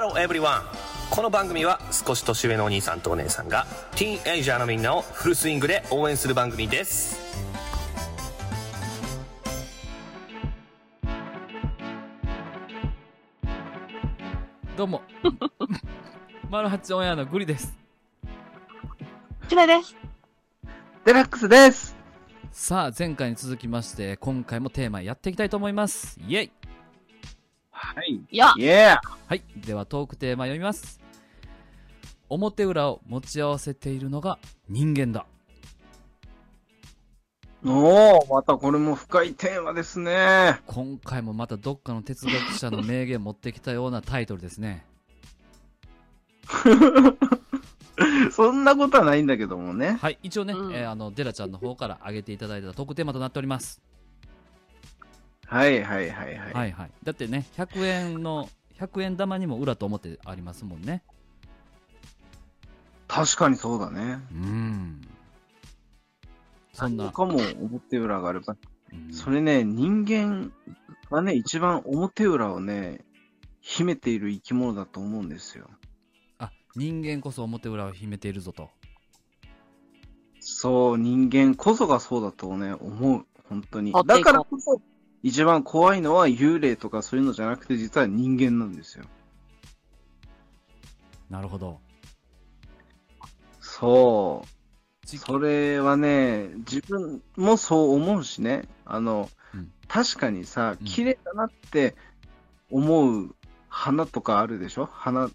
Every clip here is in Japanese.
Hello everyone この番組は少し年上のお兄さんとお姉さんがティーンエイジャーのみんなをフルスイングで応援する番組ですどうも。マルハチオンエアのグリです。ちなです。デラックスです。さあ、前回に続きまして、今回もテーマやっていきたいと思います。イェイはい。いや、イエーはい。では、トークテーマ読みます。表裏を持ち合わせているのが人間だ。おー、またこれも深いテーマですね。今回もまたどっかの哲学者の名言持ってきたようなタイトルですね。そんなことはないんだけどもね。はい。一応ね、うんえーあの、デラちゃんの方から挙げていただいたトークテーマとなっております。はいはいはいはい。はいはい。だってね、100円の、100円玉にも裏と表ありますもんね。確かにそうだね。うーん。そんな。他も表裏があれば。うんそれね、人間がね、一番表裏をね、秘めている生き物だと思うんですよ。あ人間こそ表裏を秘めているぞと。そう、人間こそがそうだとね、思う。本当にだからこそ、一番怖いのは幽霊とかそういうのじゃなくて、実は人間なんですよ。なるほど。そう。それはね、自分もそう思うしね、あの、うん確かにさう、ん綺麗だなって思う花とかあるでしょ？花。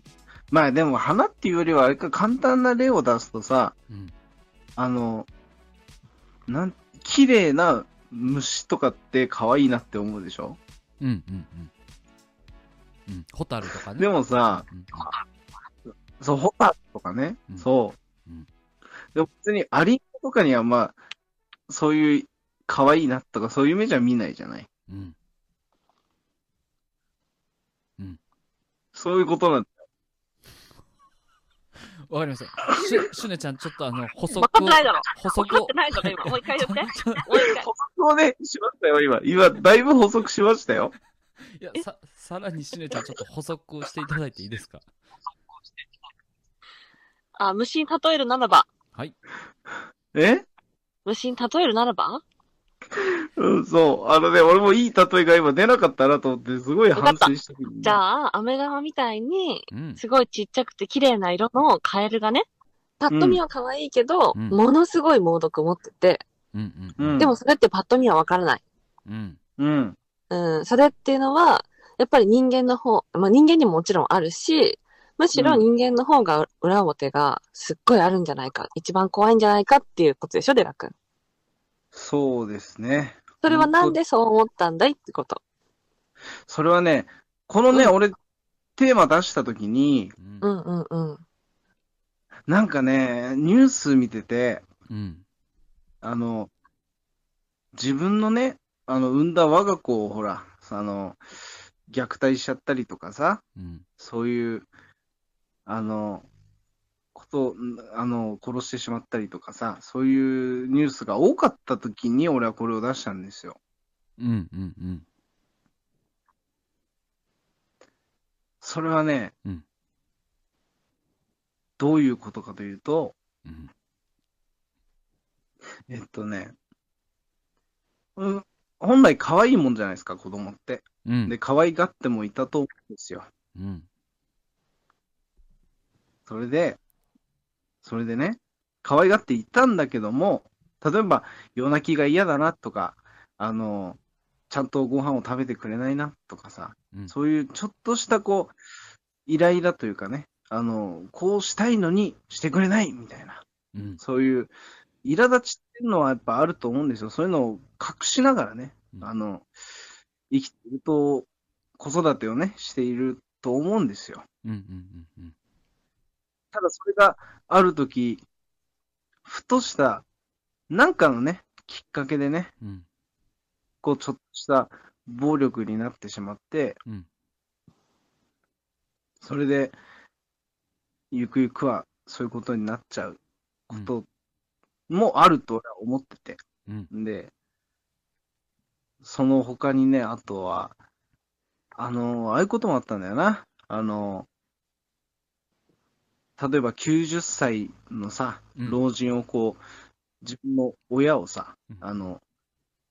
まあでも花っていうよりはあれか、簡単な例を出すとさ、うん。あの、なん、綺麗な虫とかって可愛いなって思うでしょ？うんうんうん。うん。ホタルとかね。でもさ、うんそう、ホタルとかね、うんそう。うんでも別にアリとかにはまあ、そういう可愛いなとかそういう目じゃ見ないじゃない？うん。そういうことなんだ。わかりました。しゅ、しゅねちゃん、ちょっとあの、補足分かってないだろ。補足を分かって。ないだろ、今。もう一回言って。もう一回。補足をね、しましたよ、今。今、だいぶ補足しましたよ。いや、さ、さらにしゅねちゃん、ちょっと補足をしていただいていいですか？あ、虫に例えるならば。はい。え？虫に例えるならば？うん、そう。あのね、俺もいい例えが今出なかったなと思って、すごい反省してる。じゃあ、アメガマみたいに、うん。すごいちっちゃくて綺麗な色のカエルがね、パッと見は可愛いけど、うんものすごい猛毒持ってて、うんう。うんんでもそれってパッと見はわからない。うん。うん。うん、それっていうのは、やっぱり人間の方、まあ人間にももちろんあるし、むしろ人間の方が裏表がすっごいあるんじゃないか、一番怖いんじゃないかっていうことでしょ、デラ君。そうですね。それはなんでそう思ったんだいってこと？それはね、このね、うん俺、テーマ出した時に、うんう。んうんうん。なんかね、ニュース見てて、うん。あの、自分のね、あの、産んだ我が子をほら、あの、虐待しちゃったりとかさ、うん。そういう、あの、こと、んあの、殺してしまったりとかさ、そういうニュースが多かった時に俺はこれを出したんですよ。うん。うん。うん。それはね、うんどういうことかというと、うん。えっとね、うん、本来可愛いもんじゃないですか、子供って。うん。で、可愛がってもいたと思うんですよ。うん。それで、それでね、可愛がっていたんだけども、例えば夜泣きが嫌だなとか、あの、ちゃんとご飯を食べてくれないなとかさ、うんそういうちょっとしたこう、イライラというかね、あの、こうしたいのにしてくれないみたいな、うん。そういう苛立ちっていうのはやっぱあると思うんですよ。そういうのを隠しながらね、うんあの、生きていると、子育てをね、していると思うんですよ。うん。うん。うん。ただそれがあるとき、ふとした、なんかのね、きっかけでね、うん。こうちょっとした暴力になってしまって、うん。それで、ゆくゆくはそういうことになっちゃうこともあると俺は思ってて。うん。で、その他にね、あとは、あの、ああいうこともあったんだよな。あの、例えば90歳のさ、うん老人をこう、自分の親をさ、うんあの、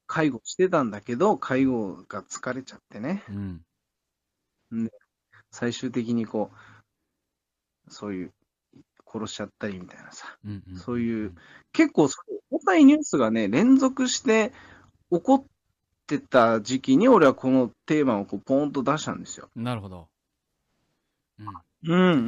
介護してたんだけど、介護が疲れちゃってね、うん。最終的にこう、そういう、殺しちゃったりみたいなさ、うんうん。そういう結構そう重たいニュースがね、連続して起こってた時期に、俺はこのテーマをこうポーンと出したんですよ。なるほど。うん。うんうんうん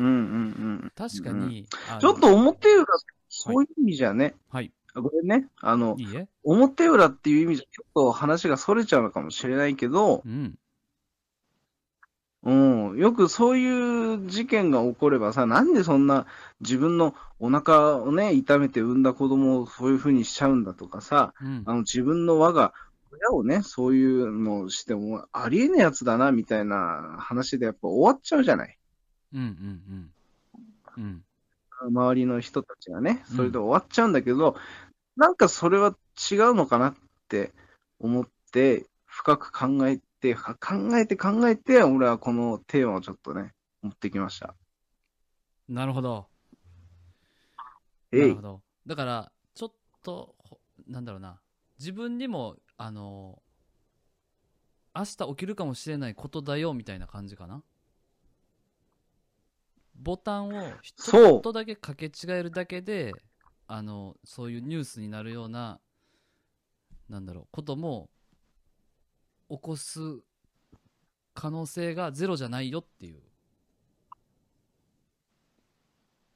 うん。確かに、ちょっと表裏、そういう意味じゃね、はい。これね、あの、いいえ。表裏っていう意味じゃちょっと話が逸れちゃうのかもしれないけど、うん。うん、よくそういう事件が起こればさ、なんでそんな自分のお腹をね、痛めて産んだ子供をそういう風にしちゃうんだとかさ、うんあ。の自分の我が親をね、そういうのをしてもありえねえやつだな、みたいな話でやっぱ終わっちゃうじゃない。うんうんうん。うん。周りの人たちがね、それで終わっちゃうんだけど、なんかそれは違うのかなって思って、深く考えて、考えて考えて、俺はこのテーマをちょっとね、持ってきました。なるほど。えいなるほ。ど。だから、ちょっと、ほなんだろうな。自分にも、あの、明日起きるかもしれないことだよ、みたいな感じかな。ボタンをちょっとだけ掛け違えるだけで、あの、そういうニュースになるような、なんだろう、ことも、起こす可能性がゼロじゃないよっていう、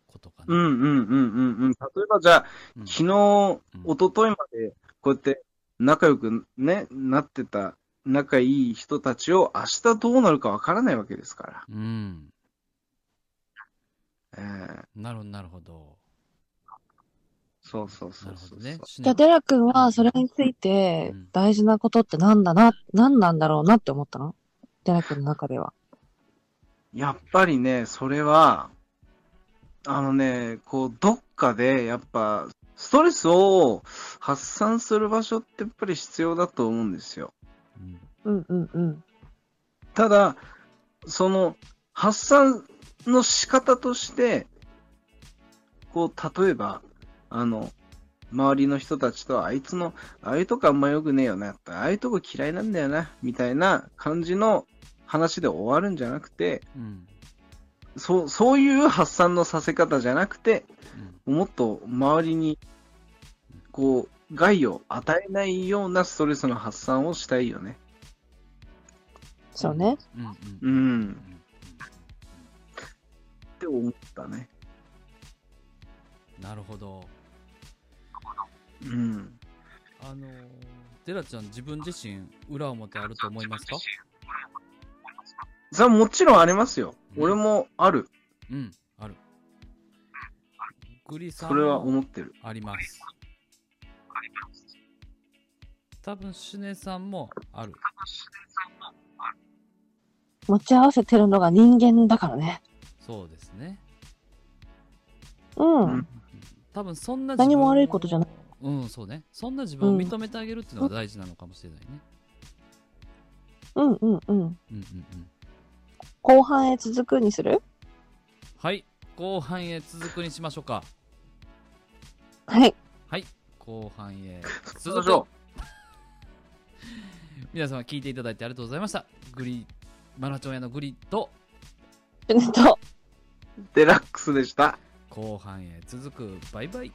ことかな。うんうんうんうんうん。例えばじゃあ、うん昨日、一昨日までこうやって仲良くね、なってた仲いい人たちを明日どうなるかわからないわけですから。うん。えーなるほど、なるほど。そうそうそなうそう。るほどね。じゃあ、デラ君はそれについてうん大事なことってなんだな、なんなんだろうなって思ったの？デラ君の中では。やっぱりね、それは、あのね、こう、どっかで、やっぱ、ストレスを発散する場所ってやっぱり必要だと思うんですよ。うんうんうんうん。ただ、その、発散の仕方として、こう、例えば、あの、周りの人たちと、あいつの、ああいうとこあんま良くねえよな、ああいうとこ嫌いなんだよな、みたいな感じの話で終わるんじゃなくて、うん。そう、そういう発散のさせ方じゃなくて、うん。もっと周りに、こう、害を与えないようなストレスの発散をしたいよね。そうね。うん。って思ったね。なるほど。うん。あのー、デラちゃん自分自身、裏表あると思いますか？それはもちろんありますよ。うん俺もある。うん、ある。グリさんそれはも思ってる。あります。多分、シュネさんもある。持ち合わせてるのが人間だからね。そうですね。うん。うん多分、そんな何も悪いことじゃない。うん、そうね。そんな自分を認めてあげるっていうのが大事なのかもしれないね。うんうんうん。うんうんうん。後半へ続くにする？はい。後半へ続くにしましょうか。はい。はい。後半へ続く。皆様聞いていただいてありがとうございました。グリ、マナチョン屋のグリと えっと、デラックスでした。後半へ続く。バイバイ。